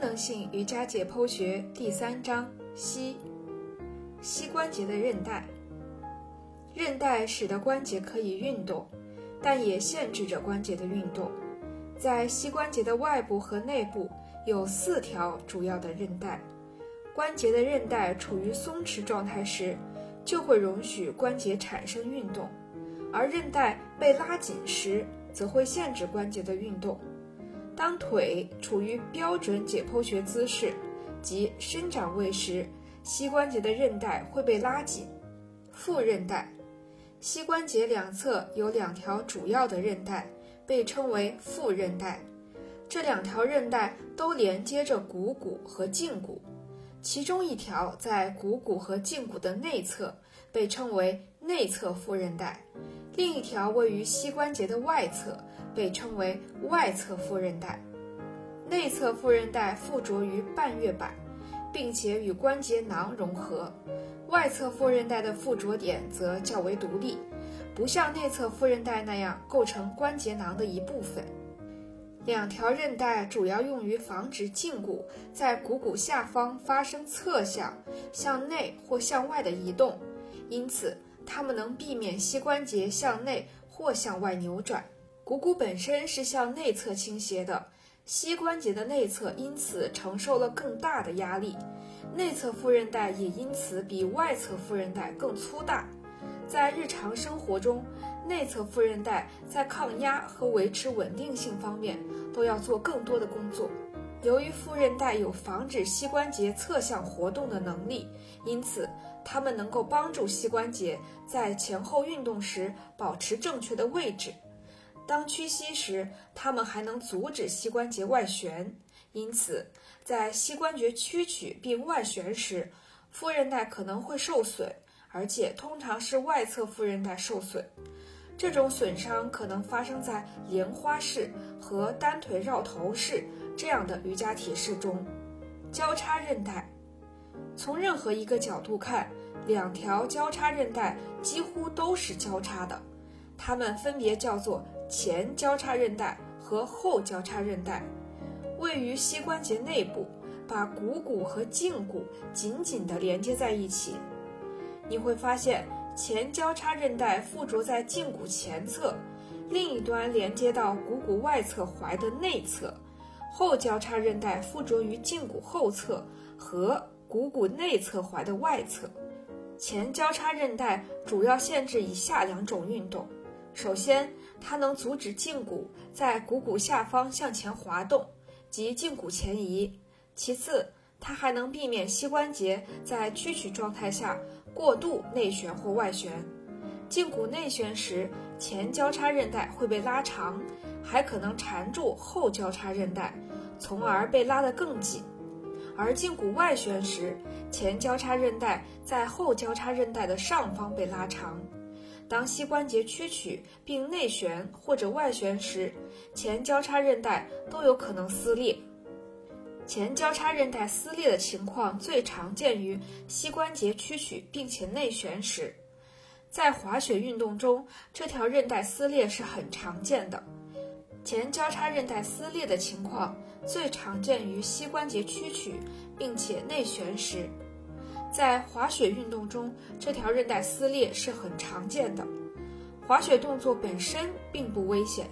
功能性瑜伽解剖学第三章：膝。膝关节的韧带。韧带使得关节可以运动，但也限制着关节的运动。在膝关节的外部和内部有四条主要的韧带。关节的韧带处于松弛状态时，就会容许关节产生运动；而韧带被拉紧时，则会限制关节的运动。当腿处于标准解剖学姿势，即伸展位时，膝关节的韧带会被拉紧。副韧带，膝关节两侧有两条主要的韧带，被称为副韧带。这两条韧带都连接着股骨和胫骨，其中一条在股骨和胫骨的内侧，被称为内侧副韧带；另一条位于膝关节的外侧。被称为外侧副韧带，内侧副韧带附着于半月板，并且与关节囊融合；外侧副韧带的附着点则较为独立，不像内侧副韧带那样构成关节囊的一部分。两条韧带主要用于防止胫骨在股骨下方发生侧向、向内或向外的移动，因此它们能避免膝关节向内或向外扭转。股骨本身是向内侧倾斜的，膝关节的内侧因此承受了更大的压力，内侧副韧带也因此比外侧副韧带更粗大。在日常生活中，内侧副韧带在抗压和维持稳定性方面都要做更多的工作。由于副韧带有防止膝关节侧向活动的能力，因此它们能够帮助膝关节在前后运动时保持正确的位置。当屈膝时，它们还能阻止膝关节外旋，因此在膝关节屈曲并外旋时，副韧带可能会受损，而且通常是外侧副韧带受损。这种损伤可能发生在莲花式和单腿绕头式这样的瑜伽体式中。交叉韧带，从任何一个角度看，两条交叉韧带几乎都是交叉的，它们分别叫做。前交叉韧带和后交叉韧带位于膝关节内部，把股骨和胫骨紧紧地连接在一起。你会发现，前交叉韧带附着在胫骨前侧，另一端连接到股骨外侧踝的内侧；后交叉韧带附着于胫骨后侧和股骨内侧踝的外侧。前交叉韧带主要限制以下两种运动。首先，它能阻止胫骨在股骨下方向前滑动，即胫骨前移。其次，它还能避免膝关节在屈曲状态下过度内旋或外旋。胫骨内旋时，前交叉韧带会被拉长，还可能缠住后交叉韧带，从而被拉得更紧；而胫骨外旋时，前交叉韧带在后交叉韧带的上方被拉长。当膝关节屈曲并内旋或者外旋时，前交叉韧带都有可能撕裂。前交叉韧带撕裂的情况最常见于膝关节屈曲并且内旋时。在滑雪运动中，这条韧带撕裂是很常见的。前交叉韧带撕裂的情况最常见于膝关节屈曲并且内旋时。在滑雪运动中，这条韧带撕裂是很常见的。滑雪动作本身并不危险，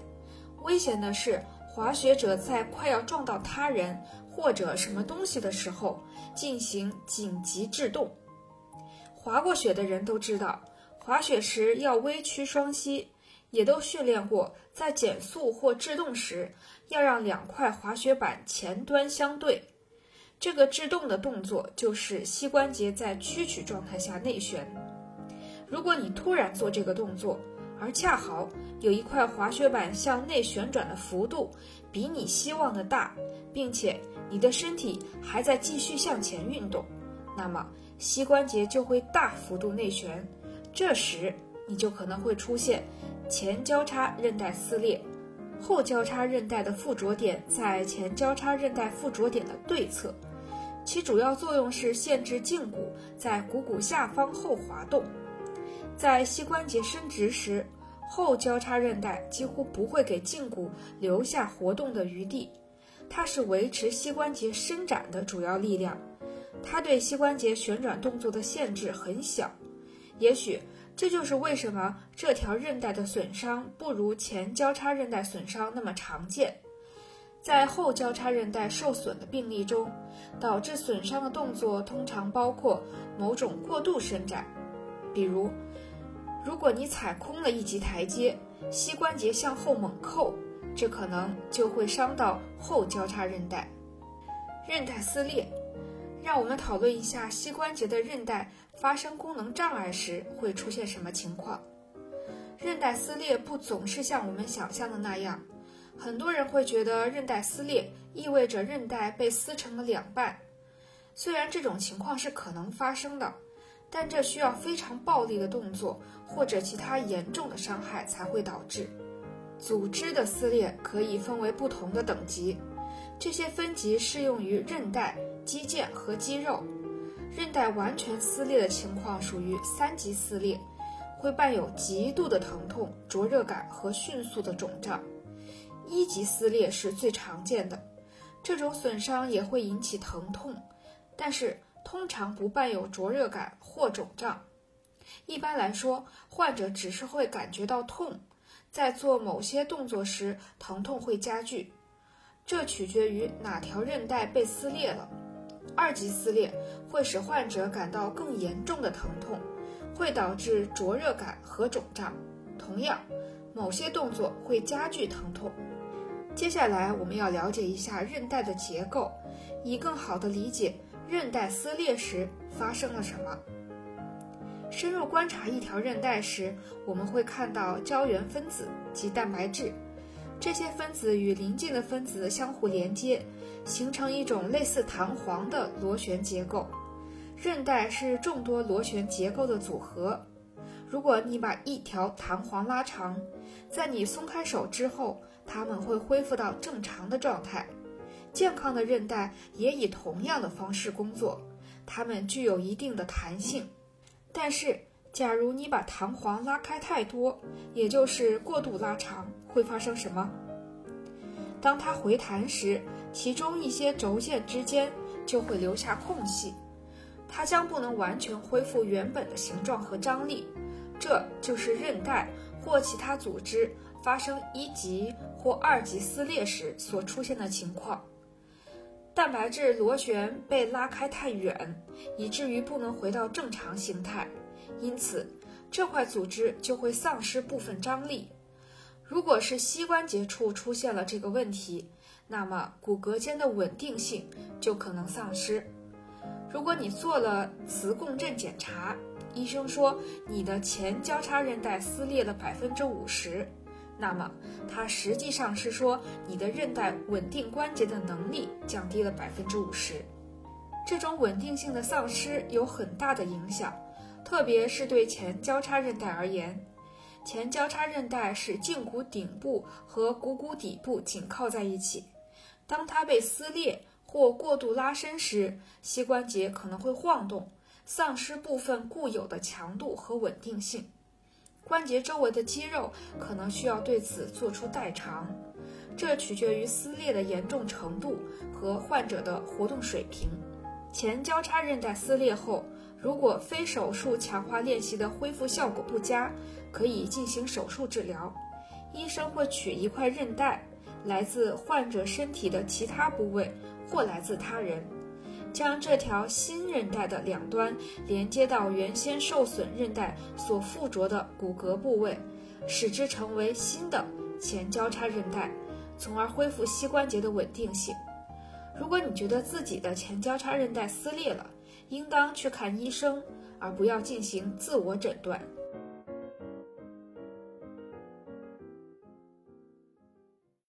危险的是滑雪者在快要撞到他人或者什么东西的时候进行紧急制动。滑过雪的人都知道，滑雪时要微屈双膝，也都训练过，在减速或制动时要让两块滑雪板前端相对。这个制动的动作就是膝关节在屈曲状态下内旋。如果你突然做这个动作，而恰好有一块滑雪板向内旋转的幅度比你希望的大，并且你的身体还在继续向前运动，那么膝关节就会大幅度内旋。这时你就可能会出现前交叉韧带撕裂。后交叉韧带的附着点在前交叉韧带附着点的对侧。其主要作用是限制胫骨在股骨下方后滑动。在膝关节伸直时，后交叉韧带几乎不会给胫骨留下活动的余地。它是维持膝关节伸展的主要力量，它对膝关节旋转动作的限制很小。也许这就是为什么这条韧带的损伤不如前交叉韧带损伤那么常见。在后交叉韧带受损的病例中，导致损伤的动作通常包括某种过度伸展，比如，如果你踩空了一级台阶，膝关节向后猛扣，这可能就会伤到后交叉韧带。韧带撕裂，让我们讨论一下膝关节的韧带发生功能障碍时会出现什么情况。韧带撕裂不总是像我们想象的那样。很多人会觉得韧带撕裂意味着韧带被撕成了两半，虽然这种情况是可能发生的，但这需要非常暴力的动作或者其他严重的伤害才会导致。组织的撕裂可以分为不同的等级，这些分级适用于韧带、肌腱和肌肉。韧带完全撕裂的情况属于三级撕裂，会伴有极度的疼痛、灼热感和迅速的肿胀。一级撕裂是最常见的，这种损伤也会引起疼痛，但是通常不伴有灼热感或肿胀。一般来说，患者只是会感觉到痛，在做某些动作时疼痛会加剧，这取决于哪条韧带被撕裂了。二级撕裂会使患者感到更严重的疼痛，会导致灼热感和肿胀，同样，某些动作会加剧疼痛。接下来我们要了解一下韧带的结构，以更好地理解韧带撕裂时发生了什么。深入观察一条韧带时，我们会看到胶原分子及蛋白质，这些分子与邻近的分子相互连接，形成一种类似弹簧的螺旋结构。韧带是众多螺旋结构的组合。如果你把一条弹簧拉长，在你松开手之后，它们会恢复到正常的状态，健康的韧带也以同样的方式工作，它们具有一定的弹性。但是，假如你把弹簧拉开太多，也就是过度拉长，会发生什么？当它回弹时，其中一些轴线之间就会留下空隙，它将不能完全恢复原本的形状和张力。这就是韧带或其他组织发生一级。或二级撕裂时所出现的情况，蛋白质螺旋被拉开太远，以至于不能回到正常形态，因此这块组织就会丧失部分张力。如果是膝关节处出现了这个问题，那么骨骼间的稳定性就可能丧失。如果你做了磁共振检查，医生说你的前交叉韧带撕裂了百分之五十。那么，它实际上是说你的韧带稳定关节的能力降低了百分之五十。这种稳定性的丧失有很大的影响，特别是对前交叉韧带而言。前交叉韧带使胫骨顶部和股骨底部紧靠在一起。当它被撕裂或过度拉伸时，膝关节可能会晃动，丧失部分固有的强度和稳定性。关节周围的肌肉可能需要对此做出代偿，这取决于撕裂的严重程度和患者的活动水平。前交叉韧带撕裂后，如果非手术强化练习的恢复效果不佳，可以进行手术治疗。医生会取一块韧带，来自患者身体的其他部位或来自他人。将这条新韧带的两端连接到原先受损韧带所附着的骨骼部位，使之成为新的前交叉韧带，从而恢复膝关节的稳定性。如果你觉得自己的前交叉韧带撕裂了，应当去看医生，而不要进行自我诊断。